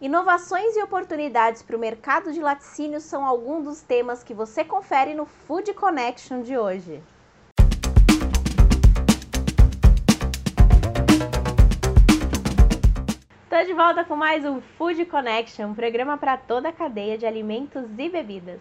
Inovações e oportunidades para o mercado de laticínios são alguns dos temas que você confere no Food Connection de hoje. Estou de volta com mais um Food Connection, um programa para toda a cadeia de alimentos e bebidas.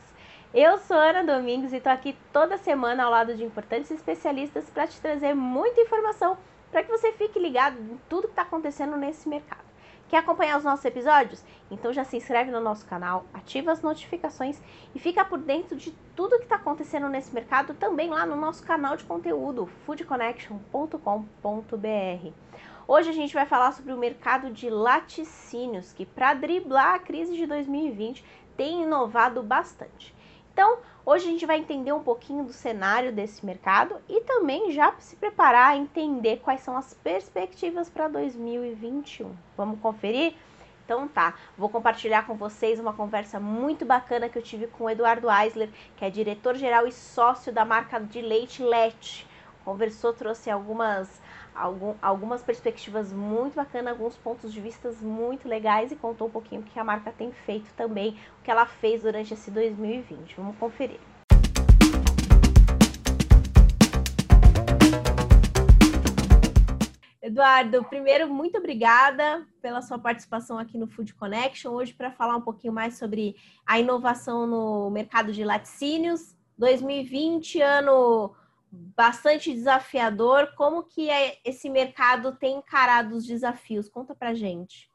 Eu sou Ana Domingos e estou aqui toda semana ao lado de importantes especialistas para te trazer muita informação para que você fique ligado em tudo que está acontecendo nesse mercado. Quer acompanhar os nossos episódios? Então já se inscreve no nosso canal, ativa as notificações e fica por dentro de tudo que está acontecendo nesse mercado também lá no nosso canal de conteúdo foodconnection.com.br. Hoje a gente vai falar sobre o mercado de laticínios, que para driblar a crise de 2020 tem inovado bastante. Então, hoje a gente vai entender um pouquinho do cenário desse mercado e também já se preparar a entender quais são as perspectivas para 2021. Vamos conferir? Então tá, vou compartilhar com vocês uma conversa muito bacana que eu tive com o Eduardo Eisler, que é diretor-geral e sócio da marca de leite Let. Conversou, trouxe algumas algum, algumas perspectivas muito bacanas, alguns pontos de vista muito legais e contou um pouquinho o que a marca tem feito também, o que ela fez durante esse 2020. Vamos conferir. Eduardo, primeiro, muito obrigada pela sua participação aqui no Food Connection, hoje para falar um pouquinho mais sobre a inovação no mercado de laticínios. 2020, ano bastante desafiador. Como que é, esse mercado tem encarado os desafios? Conta pra gente.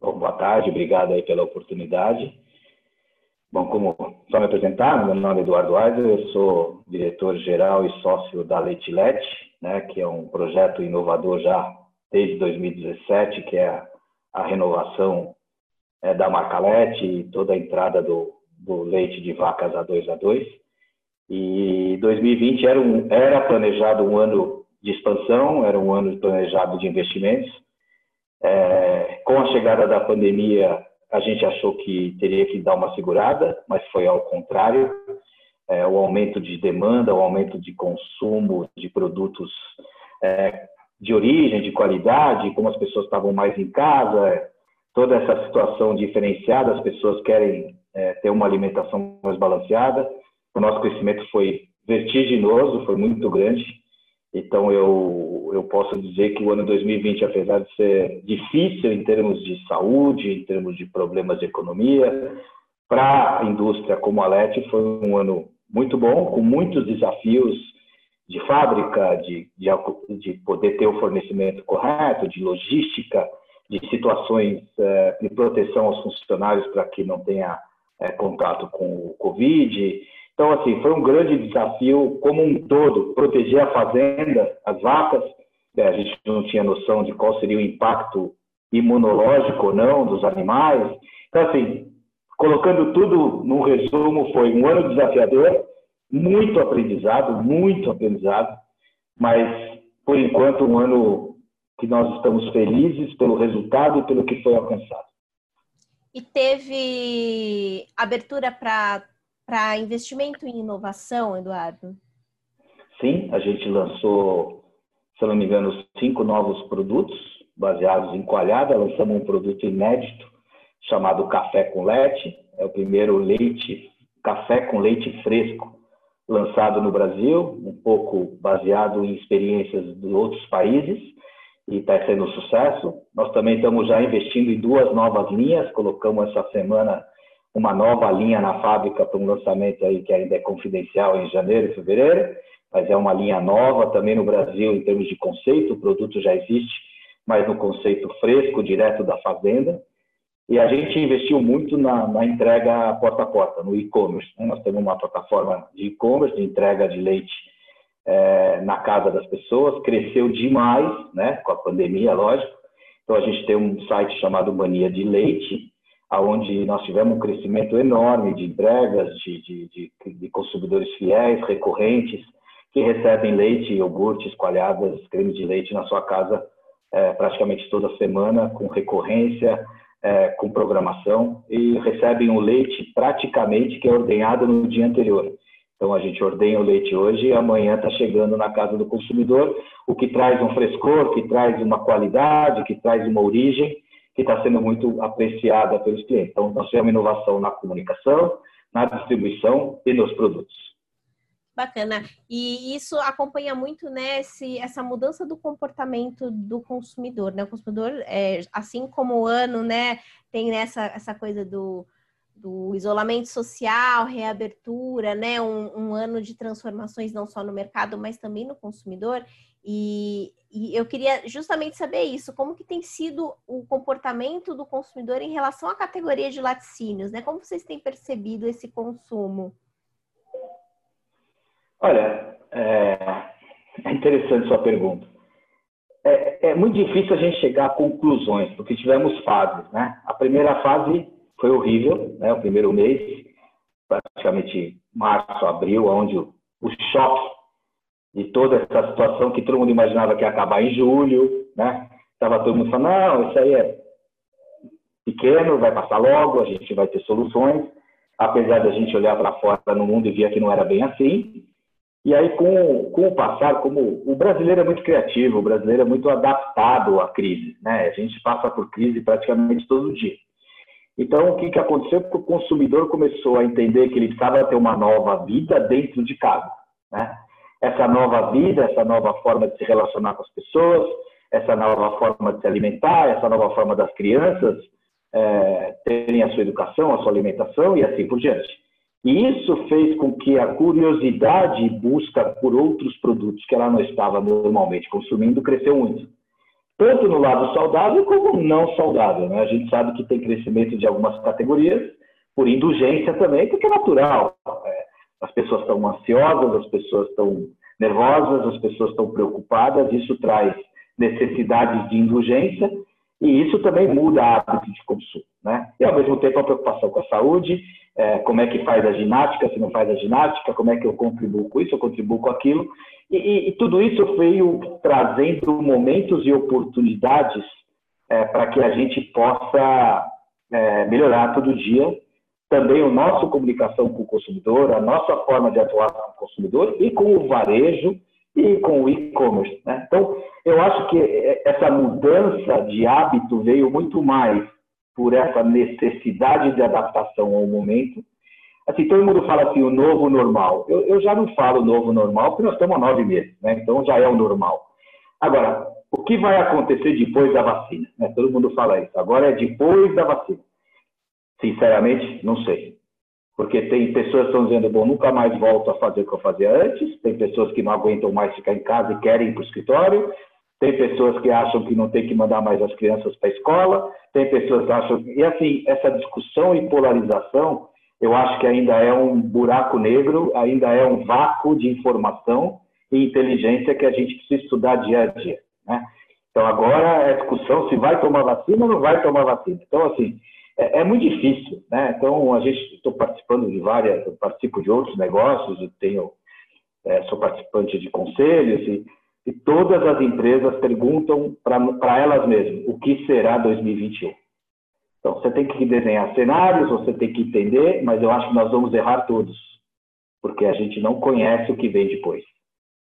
Bom, boa tarde, obrigado aí pela oportunidade. Bom, como só me apresentar, meu nome é Eduardo Aizer, eu sou diretor-geral e sócio da Leitilete, né, que é um projeto inovador já desde 2017, que é a, renovação é, da marca Lete e toda a entrada do, do leite de vacas A2 a 2. E 2020 era, um, era planejado um ano de expansão, era um ano planejado de investimentos. É, com a chegada da pandemia, a gente achou que teria que dar uma segurada, mas foi ao contrário. É, o aumento de demanda, o aumento de consumo de produtos é, de origem, de qualidade, como as pessoas estavam mais em casa, toda essa situação diferenciada, as pessoas querem é, ter uma alimentação mais balanceada o nosso crescimento foi vertiginoso, foi muito grande. Então, eu, eu posso dizer que o ano 2020, apesar de ser difícil em termos de saúde, em termos de problemas de economia, para a indústria como a LET, foi um ano muito bom, com muitos desafios de fábrica, de, de, de poder ter o fornecimento correto, de logística, de situações é, de proteção aos funcionários para que não tenha é, contato com o Covid, então, assim, foi um grande desafio como um todo, proteger a fazenda, as vacas. É, a gente não tinha noção de qual seria o impacto imunológico ou não dos animais. Então, assim, colocando tudo num resumo, foi um ano desafiador, muito aprendizado, muito aprendizado, mas, por enquanto, um ano que nós estamos felizes pelo resultado e pelo que foi alcançado. E teve abertura para para investimento em inovação, Eduardo? Sim, a gente lançou, se não me engano, cinco novos produtos baseados em coalhada. Lançamos um produto inédito chamado Café com Leite. É o primeiro leite, café com leite fresco lançado no Brasil, um pouco baseado em experiências de outros países e está sendo um sucesso. Nós também estamos já investindo em duas novas linhas, colocamos essa semana uma nova linha na fábrica para um lançamento aí que ainda é confidencial em janeiro e fevereiro, mas é uma linha nova também no Brasil em termos de conceito, o produto já existe, mas no conceito fresco, direto da fazenda. E a gente investiu muito na, na entrega porta a porta, no e-commerce. Né? Nós temos uma plataforma de e-commerce, de entrega de leite é, na casa das pessoas, cresceu demais, né? com a pandemia, lógico. Então a gente tem um site chamado Mania de Leite, onde nós tivemos um crescimento enorme de entregas, de, de, de, de, consumidores fiéis, recorrentes, que recebem leite, iogurtes, coalhadas, creme de leite na sua casa é, praticamente toda semana, com recorrência, é, com programação, e recebem o leite praticamente que é ordenhado no dia anterior. Então a gente ordenha o leite hoje e amanhã está chegando na casa do consumidor, o que traz um frescor, que traz uma qualidade, que traz uma origem, que está sendo muito apreciada pelos clientes. Então, nós temos inovação na comunicação, na distribuição e nos produtos. Bacana. E isso acompanha muito né, esse, essa mudança do comportamento do consumidor. Né? O consumidor, é, assim como o ano, né, tem essa, essa coisa do, do isolamento social, reabertura, né, um, um, ano de transformações não só no mercado, mas também no consumidor. E, e, eu queria justamente saber isso, como que tem sido o comportamento do consumidor em relação à categoria de laticínios, né? Como vocês têm percebido esse consumo? Olha, é, é interessante sua pergunta. É, é, muito difícil a gente chegar a conclusões, porque tivemos fases, né? A primeira fase foi horrível, né? O primeiro mês, praticamente março, abril, onde o, o choque de toda essa situação que todo mundo imaginava que ia acabar em julho, né? Tava todo mundo falando, não, isso aí é pequeno, vai passar logo, a gente vai ter soluções, apesar da gente olhar para fora no mundo e ver que não era bem assim. E aí, com, com o passar, como o brasileiro é muito criativo, o brasileiro é muito adaptado à crise, né? A gente passa por crise praticamente todo dia. Então, o que, que aconteceu? Porque o consumidor começou a entender que ele precisava ter uma nova vida dentro de casa, né? Essa nova vida, essa nova forma de se relacionar com as pessoas, essa nova forma de se alimentar, essa nova forma das crianças é, terem a sua educação, a sua alimentação e assim por diante. E isso fez com que a curiosidade e busca por outros produtos que ela não estava normalmente consumindo cresceu muito. Tanto no lado saudável como não saudável. Né? A gente sabe que tem crescimento de algumas categorias, por indulgência também, porque é natural. As pessoas estão ansiosas, as pessoas estão nervosas, as pessoas estão preocupadas, isso traz necessidades de indulgência e isso também muda hábito de consumo. Né? E, ao mesmo tempo, a preocupação com a saúde, é, como é que faz a ginástica, se não faz a ginástica, como é que eu contribuo com isso, eu contribuo com aquilo. E, e, e tudo isso veio trazendo momentos e oportunidades é, para que a gente possa é, melhorar todo dia também a nossa comunicação com o consumidor, a nossa forma de atuar com o consumidor e com o varejo e com o e-commerce. Né? Então, eu acho que essa mudança de hábito veio muito mais por essa necessidade de adaptação ao momento. Assim, todo mundo fala assim, o novo normal. Eu, eu já não falo novo normal, porque nós estamos há nove meses, né? então já é o normal. Agora, o que vai acontecer depois da vacina? Né? Todo mundo fala isso. Agora é depois da vacina. Sinceramente, não sei. Porque tem pessoas que estão dizendo, bom, nunca mais volto a fazer o que eu fazia antes, tem pessoas que não aguentam mais ficar em casa e querem ir para o escritório, tem pessoas que acham que não tem que mandar mais as crianças para a escola, tem pessoas que acham. E assim, essa discussão e polarização, eu acho que ainda é um buraco negro, ainda é um vácuo de informação e inteligência que a gente precisa estudar dia a dia. Né? Então, agora é discussão se vai tomar vacina ou não vai tomar vacina. Então, assim, é, é muito difícil, né? Então a gente estou participando de várias, participo de outros negócios, eu tenho, é, sou participante de conselhos e, e todas as empresas perguntam para elas mesmas o que será 2021. Então você tem que desenhar cenários, você tem que entender, mas eu acho que nós vamos errar todos, porque a gente não conhece o que vem depois.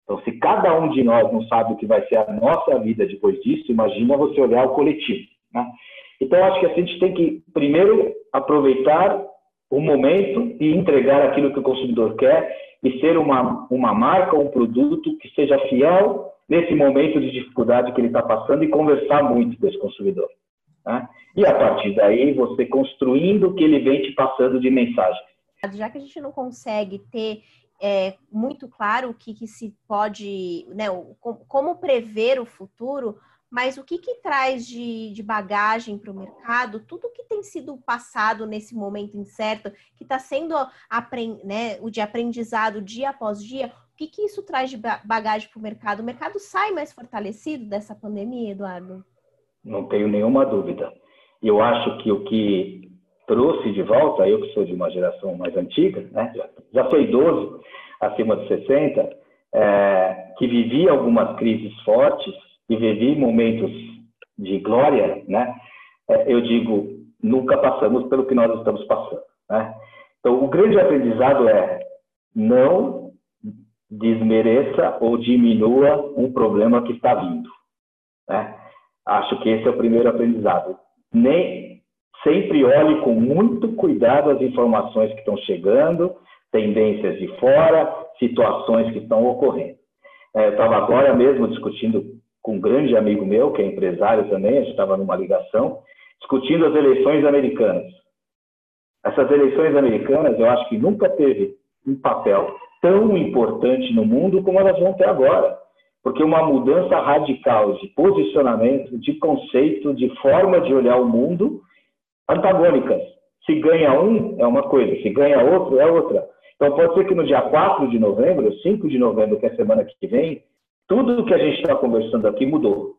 Então, se cada um de nós não sabe o que vai ser a nossa vida depois disso, imagina você olhar o coletivo. Né? Então, acho que a gente tem que, primeiro, aproveitar o momento e entregar aquilo que o consumidor quer e ser uma, uma marca, um produto que seja fiel nesse momento de dificuldade que ele está passando e conversar muito com esse consumidor. Né? E a partir daí, você construindo o que ele vem te passando de mensagem. Já que a gente não consegue ter é, muito claro o que, que se pode, né, como prever o futuro, mas o que, que traz de, de bagagem para o mercado, tudo que tem sido passado nesse momento incerto, que está sendo né, o de aprendizado dia após dia, o que, que isso traz de bagagem para o mercado? O mercado sai mais fortalecido dessa pandemia, Eduardo? Não tenho nenhuma dúvida. Eu acho que o que trouxe de volta, eu que sou de uma geração mais antiga, né, já sou idoso, acima de 60, é, que vivia algumas crises fortes, e vivi momentos de glória, né? É, eu digo, nunca passamos pelo que nós estamos passando, né? Então, o grande aprendizado é não desmereça ou diminua um problema que está vindo, né? Acho que esse é o primeiro aprendizado. nem sempre olhe com muito cuidado as informações que estão chegando, tendências de fora, situações que estão ocorrendo. É, eu estava agora mesmo discutindo com um grande amigo meu, que é empresário também, a gente estava numa ligação, discutindo as eleições americanas. Essas eleições americanas, eu acho que nunca teve um papel tão importante no mundo como elas vão ter agora. Porque uma mudança radical de posicionamento, de conceito, de forma de olhar o mundo, antagônicas. Se ganha um, é uma coisa, se ganha outro, é outra. Então, pode ser que no dia 4 de novembro, 5 de novembro, que é a semana que vem, tudo que a gente está conversando aqui mudou.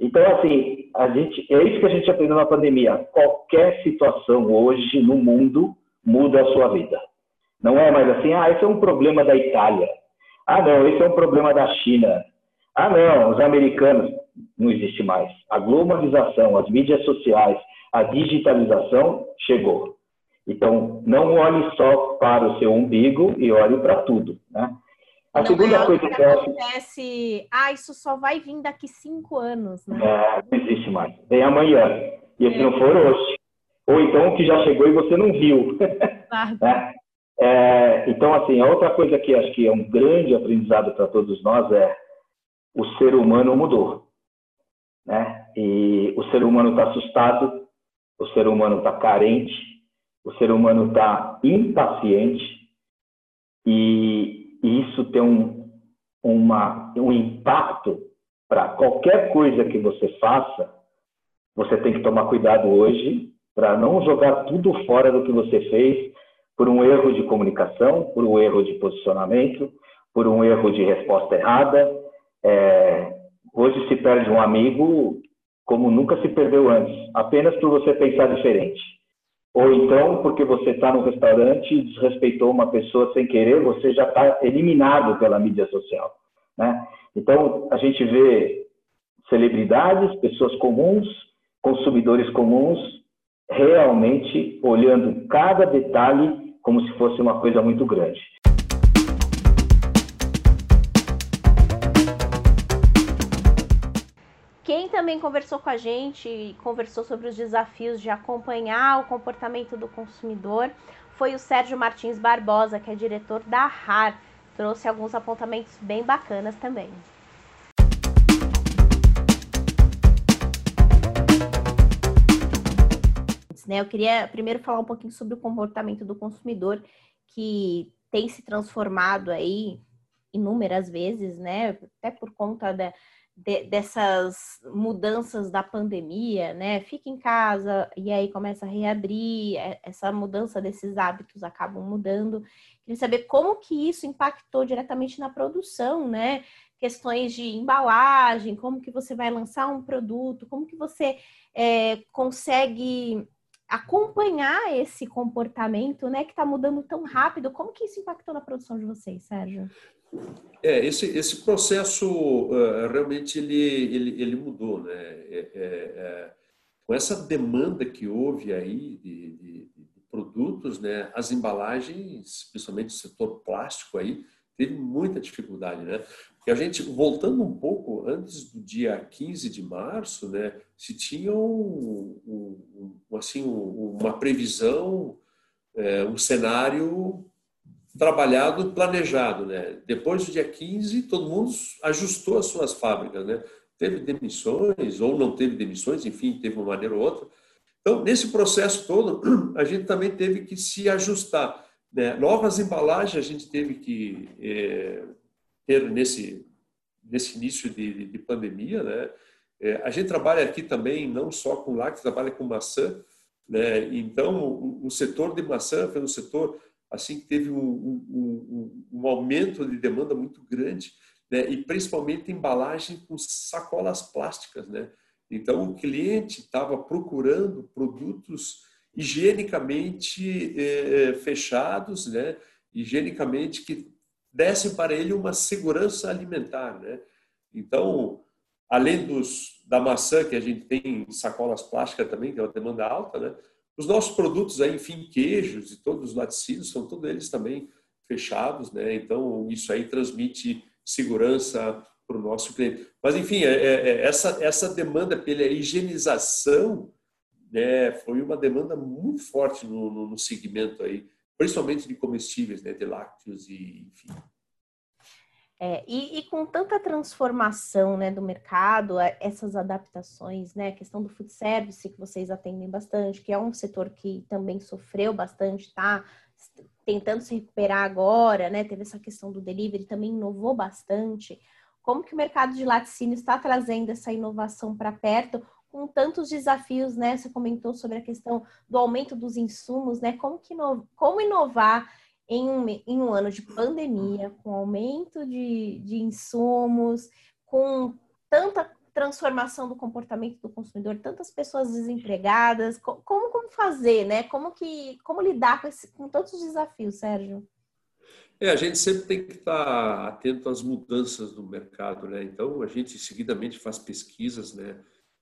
Então, assim, a gente, é isso que a gente aprendeu na pandemia. Qualquer situação hoje no mundo muda a sua vida. Não é mais assim, ah, esse é um problema da Itália. Ah, não, esse é um problema da China. Ah, não, os americanos. Não existe mais. A globalização, as mídias sociais, a digitalização chegou. Então, não olhe só para o seu umbigo e olhe para tudo. Né? A não segunda é coisa que, que acontece, ah, isso só vai vir daqui cinco anos. Né? É, não existe mais. Vem amanhã. E se é. não for hoje. Ou então que já chegou e você não viu. Claro. é. É, então, assim, a outra coisa que acho que é um grande aprendizado para todos nós é o ser humano mudou. Né? E o ser humano está assustado, o ser humano está carente, o ser humano está impaciente e, isso tem um, uma, um impacto para qualquer coisa que você faça. Você tem que tomar cuidado hoje para não jogar tudo fora do que você fez por um erro de comunicação, por um erro de posicionamento, por um erro de resposta errada. É, hoje se perde um amigo como nunca se perdeu antes, apenas por você pensar diferente. Ou então, porque você está no restaurante e desrespeitou uma pessoa sem querer, você já está eliminado pela mídia social. Né? Então, a gente vê celebridades, pessoas comuns, consumidores comuns, realmente olhando cada detalhe como se fosse uma coisa muito grande. Quem também conversou com a gente e conversou sobre os desafios de acompanhar o comportamento do consumidor foi o Sérgio Martins Barbosa, que é diretor da RAR. Trouxe alguns apontamentos bem bacanas também. Né? Eu queria primeiro falar um pouquinho sobre o comportamento do consumidor, que tem se transformado aí inúmeras vezes, né? Até por conta da, de, dessas mudanças da pandemia, né? Fica em casa e aí começa a reabrir, é, essa mudança desses hábitos acabam mudando. Queria saber como que isso impactou diretamente na produção, né? Questões de embalagem, como que você vai lançar um produto, como que você é, consegue acompanhar esse comportamento, né, que está mudando tão rápido. Como que isso impactou na produção de vocês, Sérgio? É, esse, esse processo uh, realmente ele, ele, ele mudou, né? É, é, é, com essa demanda que houve aí de, de, de, produtos, né? As embalagens, principalmente o setor plástico aí, teve muita dificuldade, né? E a gente, voltando um pouco, antes do dia 15 de março, né, se tinha um, um, assim, um, uma previsão, é, um cenário trabalhado, planejado. Né? Depois do dia 15, todo mundo ajustou as suas fábricas. Né? Teve demissões ou não teve demissões, enfim, teve uma maneira ou outra. Então, nesse processo todo, a gente também teve que se ajustar. Né? Novas embalagens a gente teve que é, ter nesse, nesse início de, de pandemia. Né? É, a gente trabalha aqui também não só com lácteos, trabalha com maçã. Né? Então, o, o, setor de maçã foi um setor assim que teve um, um, um, um aumento de demanda muito grande, né? e principalmente embalagem com sacolas plásticas. Né? Então, o cliente estava procurando produtos higienicamente eh, fechados, né? higienicamente que dessem para ele uma segurança alimentar, né? Então, além dos da maçã que a gente tem em sacolas plásticas também, que é uma demanda alta, né? Os nossos produtos aí, enfim, queijos e todos os laticínios são todos eles também fechados, né? Então, isso aí transmite segurança para o nosso cliente. Mas, enfim, é, é, é, essa, essa demanda pela higienização né, foi uma demanda muito forte no, no, no segmento aí, principalmente de comestíveis, né, de lácteos e enfim. É, e, e, com tanta transformação né, do mercado, essas adaptações, né, a questão do food service que vocês atendem bastante, que é um setor que também sofreu bastante, tá tentando se recuperar agora, né, teve essa questão do delivery, também inovou bastante. Como que o mercado de laticínio está trazendo essa inovação para perto, com tantos desafios, né? Você comentou sobre a questão do aumento dos insumos, né? Como, que como inovar em um, em um ano de pandemia, com aumento de, de insumos, com tanta transformação do comportamento do consumidor, tantas pessoas desempregadas, como, como fazer, né? Como que como lidar com, esse, com desafios, Sérgio? É, a gente sempre tem que estar atento às mudanças do mercado, né? Então a gente seguidamente faz pesquisas, né?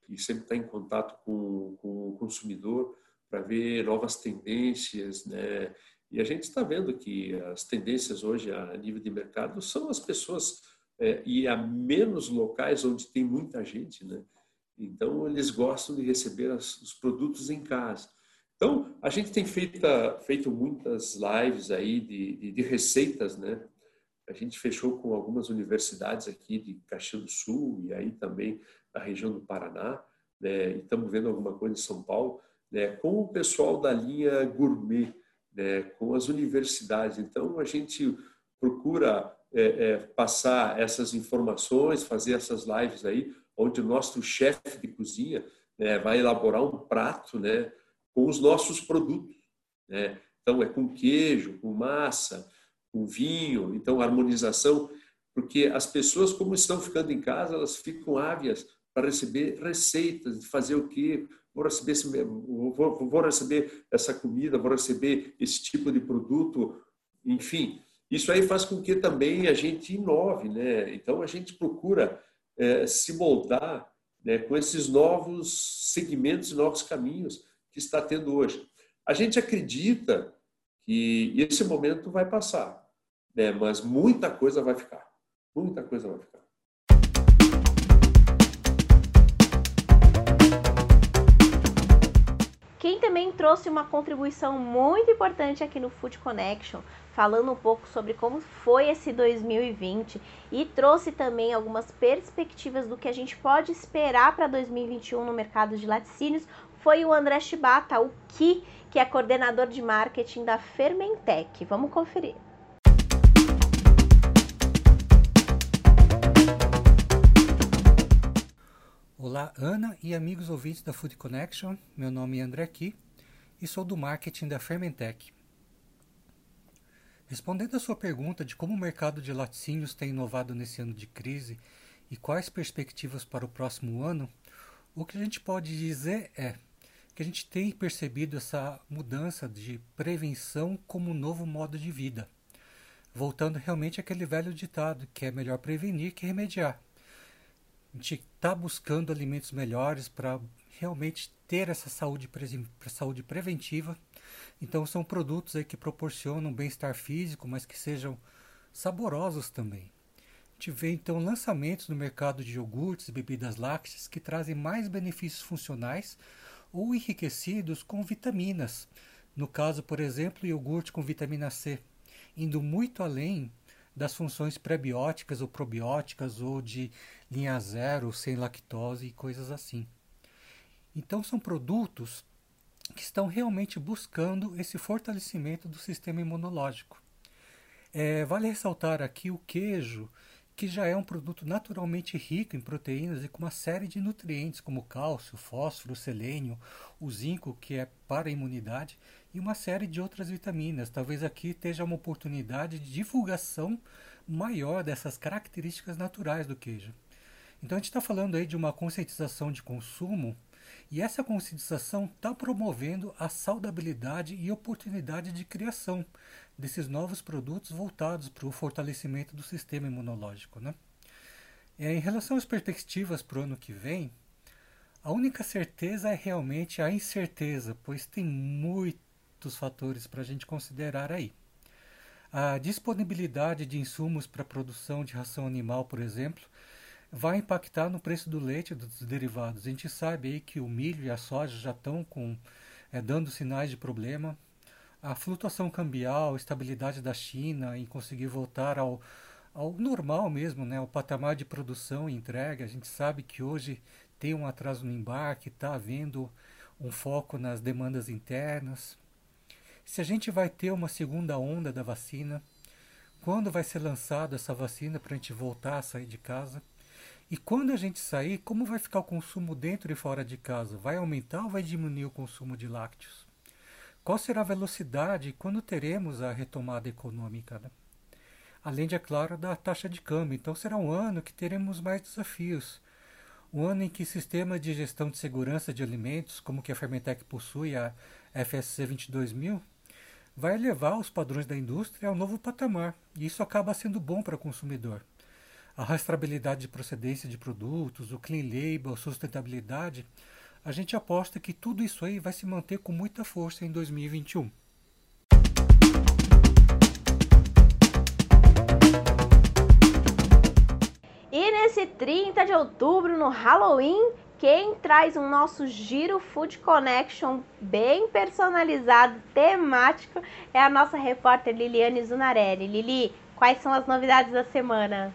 E sempre está em contato com, com o consumidor para ver novas tendências, né? E a gente está vendo que as tendências hoje a nível de mercado são as pessoas é, e a menos locais onde tem muita gente, né? Então eles gostam de receber as, os produtos em casa. Então a gente tem feito, feito muitas lives aí de, de, de receitas, né? A gente fechou com algumas universidades aqui de Caxias do Sul e aí também da região do Paraná, né? E estamos vendo alguma coisa em São Paulo, né? Com o pessoal da linha gourmet né, com as universidades. Então, a gente procura é, é, passar essas informações, fazer essas lives aí, onde o nosso chefe de cozinha né, vai elaborar um prato né, com os nossos produtos. Né? Então, é com queijo, com massa, com vinho, então, harmonização, porque as pessoas, como estão ficando em casa, elas ficam ávias para receber receitas de fazer o quê, vou receber, esse, vou, vou receber essa comida, vou receber esse tipo de produto, enfim. Isso aí faz com que também a gente inove, né? Então a gente procura é, se moldar né, com esses novos segmentos e novos caminhos que está tendo hoje. A gente acredita que esse momento vai passar, né? mas muita coisa vai ficar. Muita coisa vai ficar. Quem também trouxe uma contribuição muito importante aqui no Food Connection, falando um pouco sobre como foi esse 2020 e trouxe também algumas perspectivas do que a gente pode esperar para 2021 no mercado de laticínios, foi o André Chibata, o Ki, que é coordenador de marketing da Fermentec. Vamos conferir. Olá, Ana e amigos ouvintes da Food Connection. Meu nome é André Ki e sou do marketing da Fermentec. Respondendo à sua pergunta de como o mercado de laticínios tem inovado nesse ano de crise e quais perspectivas para o próximo ano, o que a gente pode dizer é que a gente tem percebido essa mudança de prevenção como um novo modo de vida, voltando realmente àquele velho ditado que é melhor prevenir que remediar a gente está buscando alimentos melhores para realmente ter essa saúde, saúde preventiva. Então são produtos aí que proporcionam bem-estar físico, mas que sejam saborosos também. A gente vê então lançamentos no mercado de iogurtes e bebidas lácteas que trazem mais benefícios funcionais ou enriquecidos com vitaminas. No caso, por exemplo, iogurte com vitamina C, indo muito além das funções prebióticas ou probióticas ou de linha zero, sem lactose e coisas assim. Então são produtos que estão realmente buscando esse fortalecimento do sistema imunológico. É, vale ressaltar aqui o queijo, que já é um produto naturalmente rico em proteínas e com uma série de nutrientes como cálcio, fósforo, selênio, o zinco, que é para a imunidade, e uma série de outras vitaminas. Talvez aqui esteja uma oportunidade de divulgação maior dessas características naturais do queijo. Então a gente está falando aí de uma conscientização de consumo e essa conscientização está promovendo a saudabilidade e oportunidade de criação desses novos produtos voltados para o fortalecimento do sistema imunológico. Né? É, em relação às perspectivas para o ano que vem, a única certeza é realmente a incerteza, pois tem muito muitos fatores para a gente considerar aí. A disponibilidade de insumos para produção de ração animal, por exemplo, vai impactar no preço do leite e dos derivados. A gente sabe aí que o milho e a soja já estão com, é, dando sinais de problema. A flutuação cambial, a estabilidade da China em conseguir voltar ao, ao normal mesmo, né, ao patamar de produção e entrega. A gente sabe que hoje tem um atraso no embarque, está havendo um foco nas demandas internas. Se a gente vai ter uma segunda onda da vacina, quando vai ser lançada essa vacina para a gente voltar a sair de casa? E quando a gente sair, como vai ficar o consumo dentro e fora de casa? Vai aumentar ou vai diminuir o consumo de lácteos? Qual será a velocidade quando teremos a retomada econômica? Né? Além de, é claro, da taxa de câmbio. Então será um ano que teremos mais desafios. Um ano em que sistemas de gestão de segurança de alimentos, como que a Fermentec possui, a FSC 22000, vai elevar os padrões da indústria ao novo patamar. E isso acaba sendo bom para o consumidor a rastreabilidade de procedência de produtos, o clean label, a sustentabilidade, a gente aposta que tudo isso aí vai se manter com muita força em 2021. E nesse 30 de outubro, no Halloween, quem traz um nosso Giro Food Connection bem personalizado, temático, é a nossa repórter Liliane Zunarelli. Lili, quais são as novidades da semana?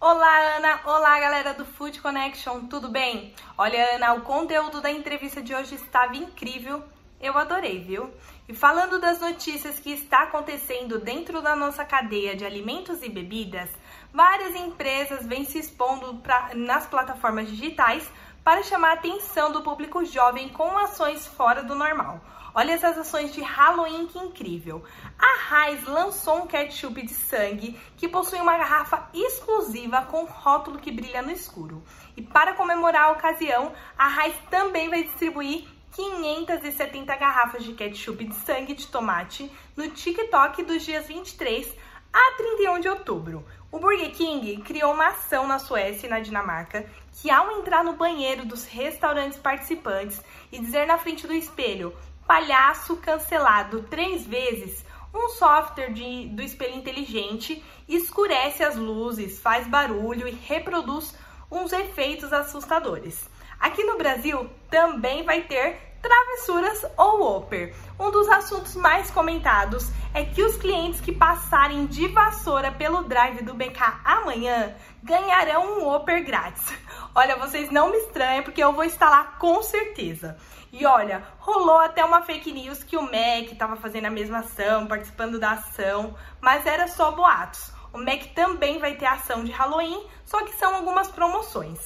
Olá, Ana! Olá, galera do Food Connection, tudo bem? Olha, Ana, o conteúdo da entrevista de hoje estava incrível, eu adorei, viu? E falando das notícias que está acontecendo dentro da nossa cadeia de alimentos e bebidas, várias empresas vêm se expondo pra, nas plataformas digitais para chamar a atenção do público jovem com ações fora do normal. Olha essas ações de Halloween que incrível! A Heinz lançou um ketchup de sangue que possui uma garrafa exclusiva com rótulo que brilha no escuro. E para comemorar a ocasião, a Heinz também vai distribuir 570 garrafas de ketchup de sangue de tomate no TikTok dos dias 23 a 31 de outubro. O Burger King criou uma ação na Suécia e na Dinamarca que, ao entrar no banheiro dos restaurantes participantes e dizer na frente do espelho palhaço cancelado três vezes, um software de, do espelho inteligente escurece as luzes, faz barulho e reproduz uns efeitos assustadores. Aqui no Brasil também vai ter travessuras ou Whopper. Um dos assuntos mais comentados é que os clientes que passarem de vassoura pelo drive do BK amanhã ganharão um Whopper grátis. Olha, vocês não me estranhem porque eu vou lá com certeza. E olha, rolou até uma fake news que o Mac estava fazendo a mesma ação, participando da ação, mas era só boatos. O Mac também vai ter ação de Halloween, só que são algumas promoções.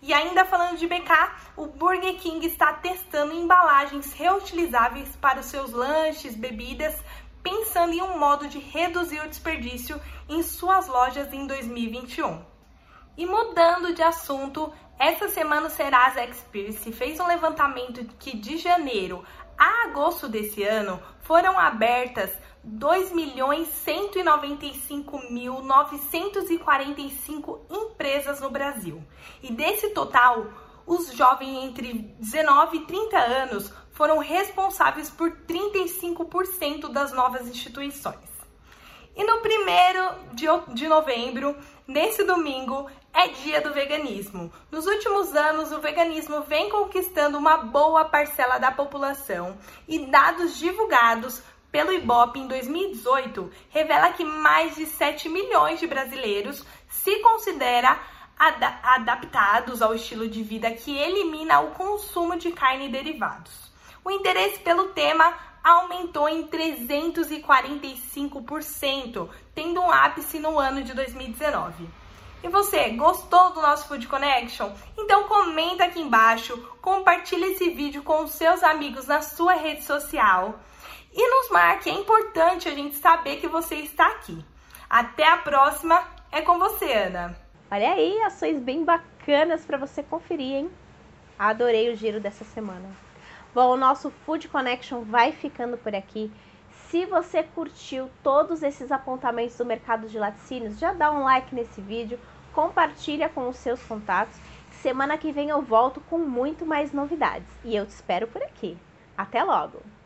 E ainda falando de BK, o Burger King está testando embalagens reutilizáveis para os seus lanches, bebidas, pensando em um modo de reduzir o desperdício em suas lojas em 2021. E mudando de assunto, essa semana o Serasa Experience fez um levantamento que de janeiro a agosto desse ano foram abertas 2.195.945 empresas no Brasil. E desse total, os jovens entre 19 e 30 anos foram responsáveis por 35% das novas instituições. E no primeiro de, novembro, nesse domingo, é dia do veganismo. Nos últimos anos, o veganismo vem conquistando uma boa parcela da população e dados divulgados pelo Ibope em 2018 revela que mais de 7 milhões de brasileiros se considera ad adaptados ao estilo de vida que elimina o consumo de carne e derivados. O interesse pelo tema aumentou em 345%, tendo um ápice no ano de 2019. E você, gostou do nosso Food Connection? Então comenta aqui embaixo, compartilhe esse vídeo com seus amigos na sua rede social e nos marque, é importante a gente saber que você está aqui. Até a próxima, é com você, Ana. Olha aí, ações bem bacanas para você conferir, hein? Adorei o giro dessa semana. Bom, o nosso Food Connection vai ficando por aqui. Se você curtiu todos esses apontamentos do mercado de laticínios, já dá um like nesse vídeo, compartilha com os seus contatos. Semana que vem eu volto com muito mais novidades e eu te espero por aqui. Até logo!